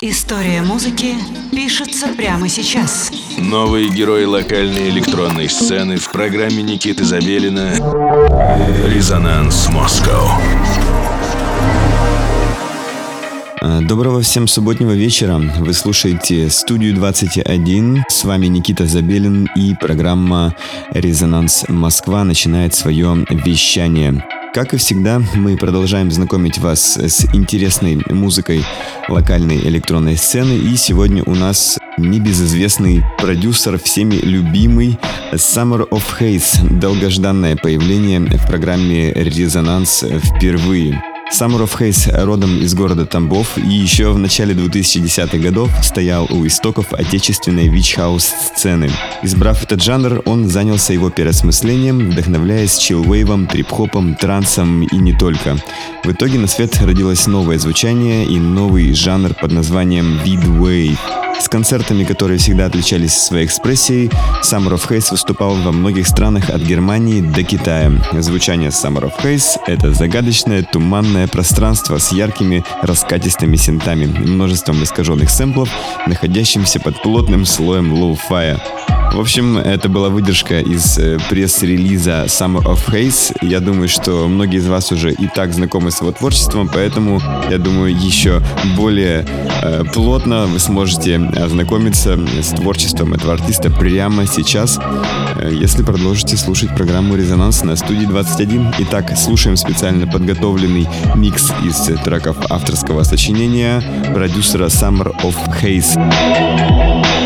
История музыки пишется прямо сейчас. Новые герои локальной электронной сцены в программе Никиты Забелина «Резонанс Москва». Доброго всем субботнего вечера. Вы слушаете студию 21. С вами Никита Забелин и программа «Резонанс Москва» начинает свое вещание. Как и всегда, мы продолжаем знакомить вас с интересной музыкой локальной электронной сцены. И сегодня у нас небезызвестный продюсер, всеми любимый Summer of Haze. Долгожданное появление в программе «Резонанс» впервые. Of Haze родом из города Тамбов и еще в начале 2010-х годов стоял у истоков отечественной вич-хаус сцены. Избрав этот жанр, он занялся его переосмыслением, вдохновляясь чиллвейвом, трип-хопом, трансом и не только. В итоге на свет родилось новое звучание и новый жанр под названием Weedwave. С концертами, которые всегда отличались своей экспрессией, Summer of Haze выступал во многих странах от Германии до Китая. Звучание Summer of Haze — это загадочное, туманное пространство с яркими раскатистыми синтами, множеством искаженных сэмплов, находящимся под плотным слоем лоу-фая. В общем, это была выдержка из э, пресс-релиза Summer of Haze. Я думаю, что многие из вас уже и так знакомы с его творчеством, поэтому, я думаю, еще более э, плотно вы сможете ознакомиться с творчеством этого артиста прямо сейчас, э, если продолжите слушать программу «Резонанс» на студии 21. Итак, слушаем специально подготовленный микс из треков авторского сочинения продюсера Summer of Haze.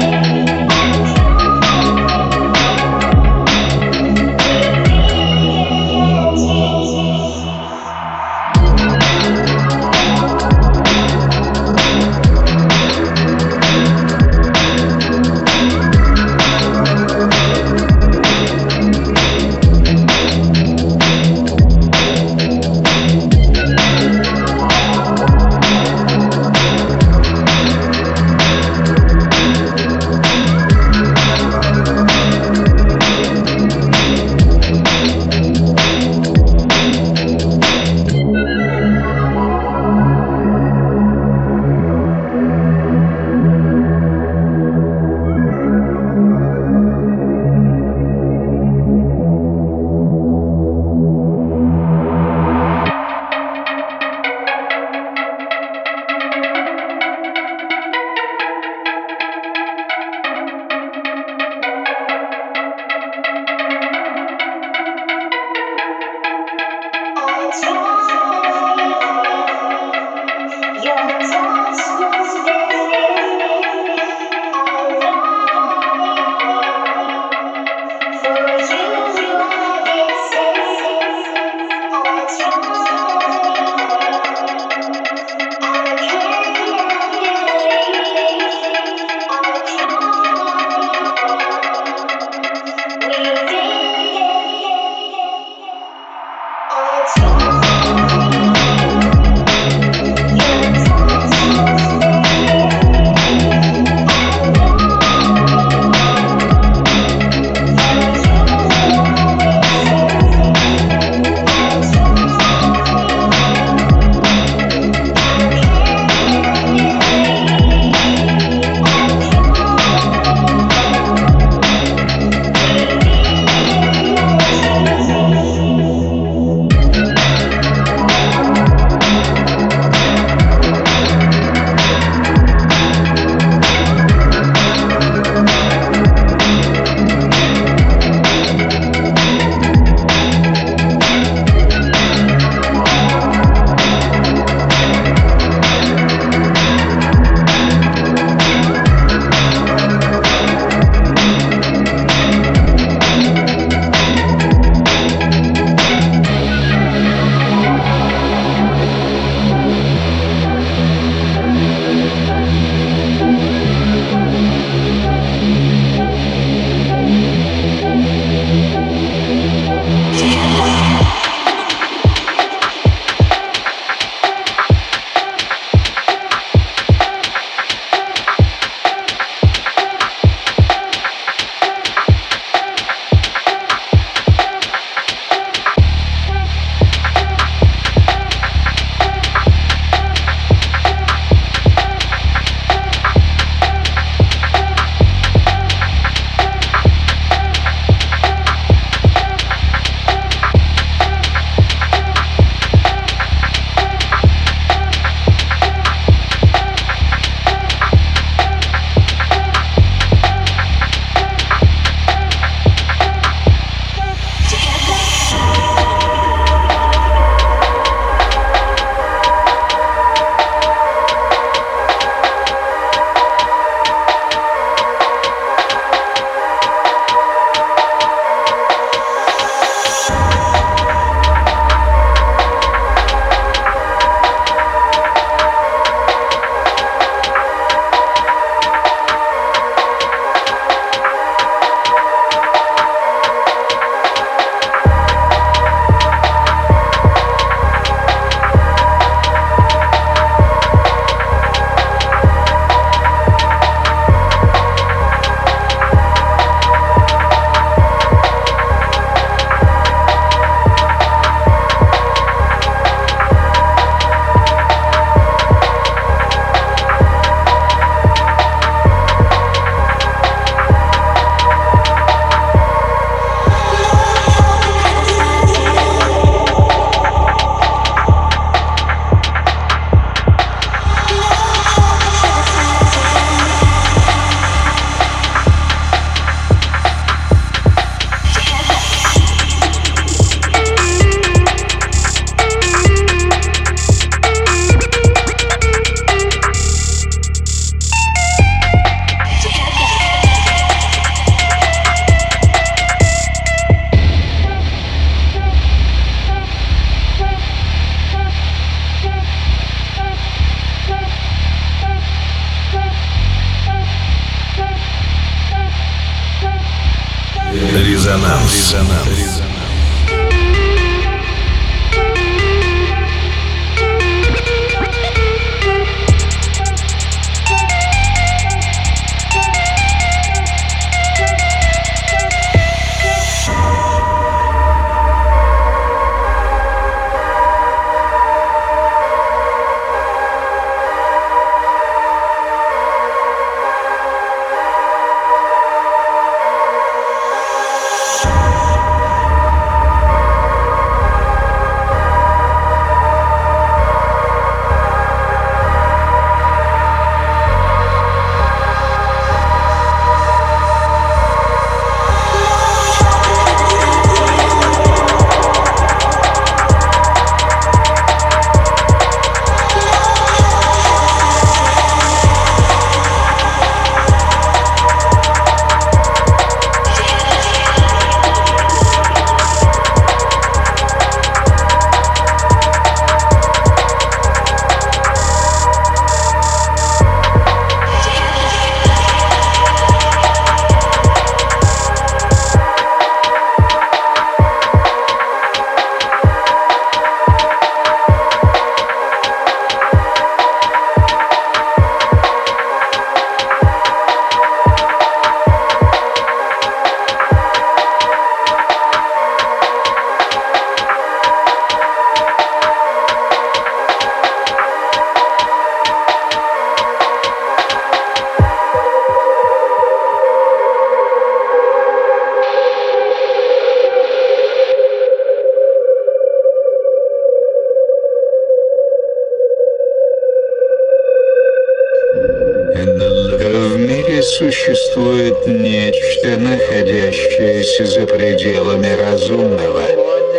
Существует нечто, находящееся за пределами разумного.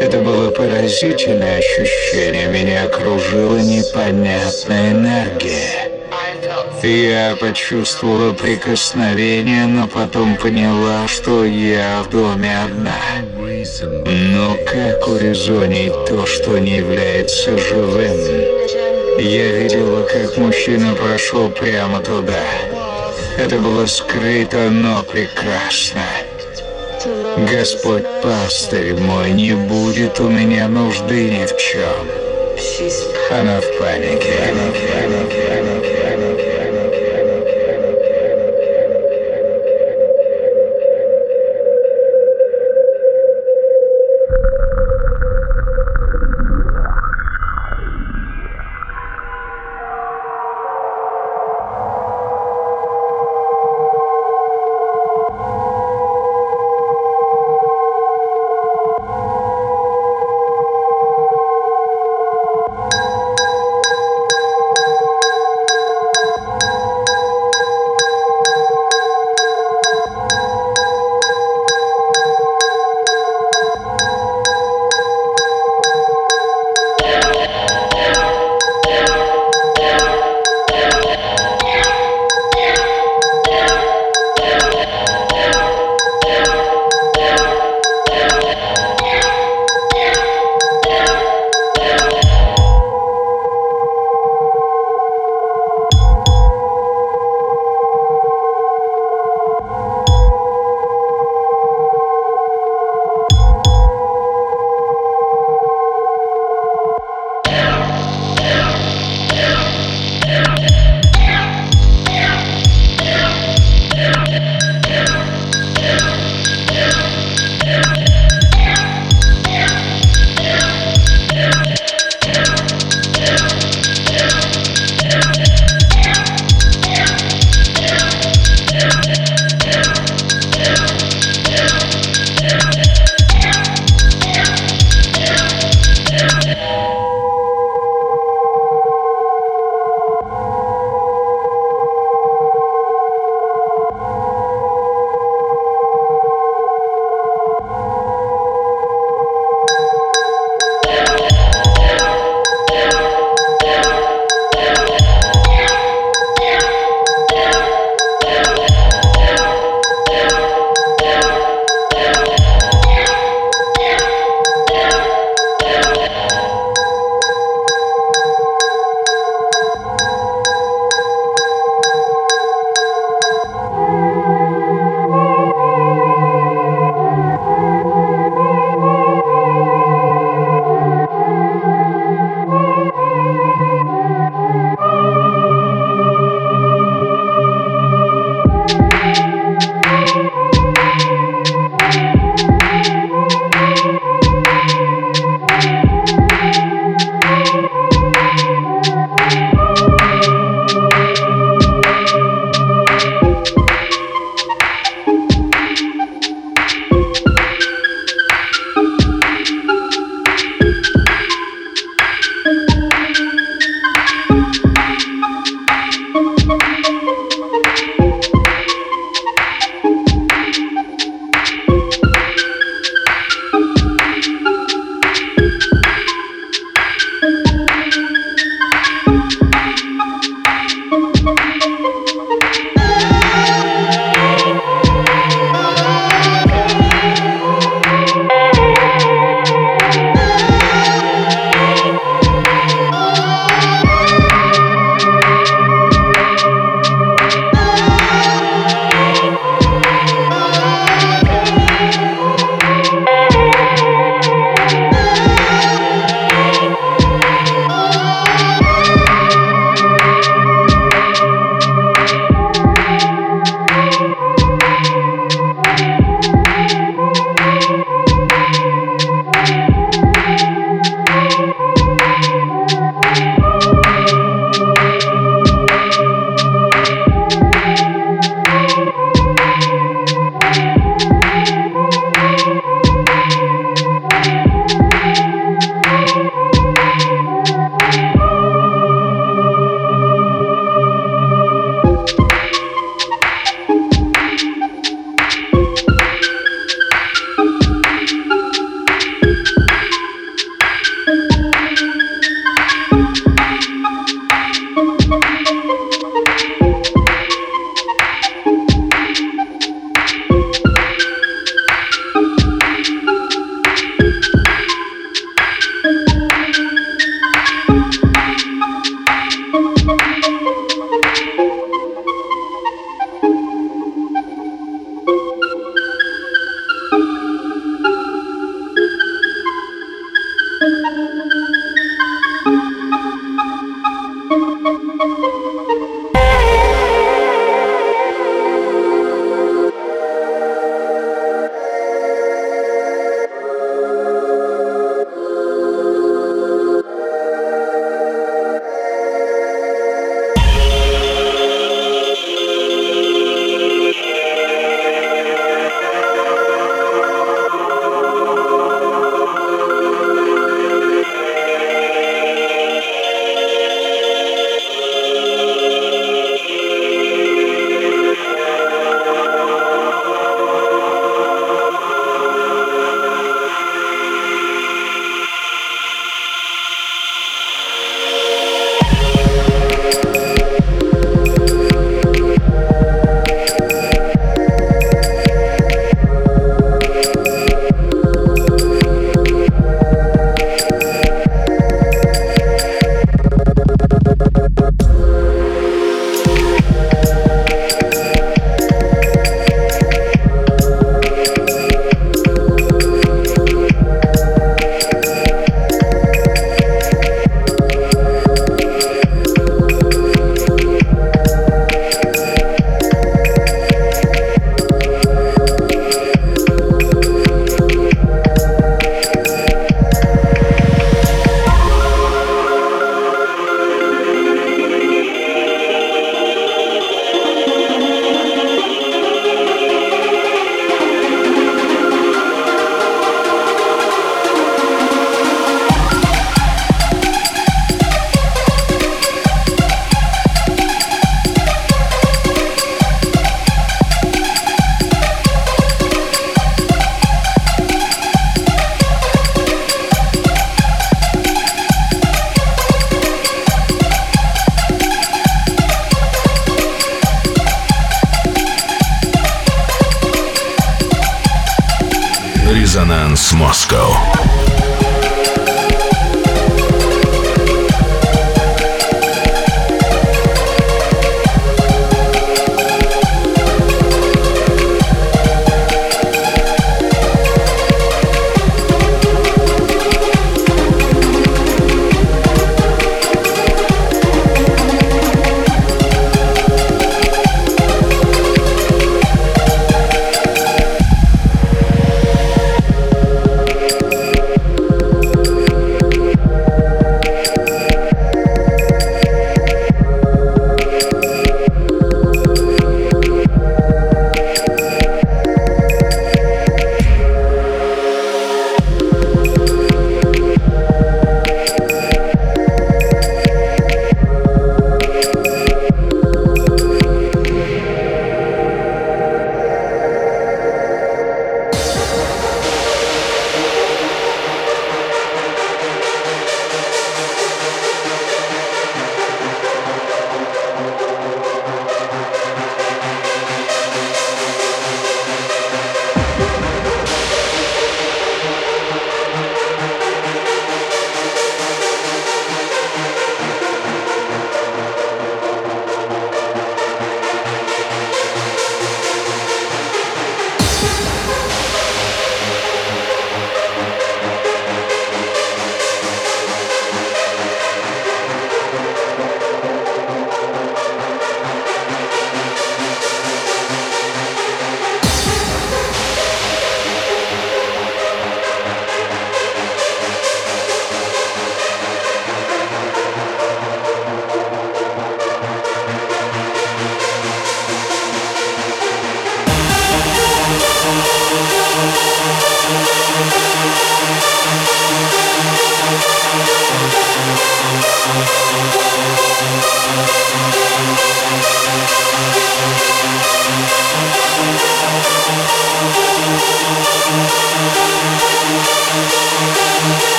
Это было поразительное ощущение. Меня окружила непонятная энергия. Я почувствовала прикосновение, но потом поняла, что я в доме одна. Но как урезонить то, что не является живым? Я видела, как мужчина прошел прямо туда. Это было скрыто, но прекрасно. Господь пастырь мой, не будет у меня нужды ни в чем. Она в панике.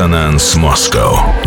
Резонанс Москва.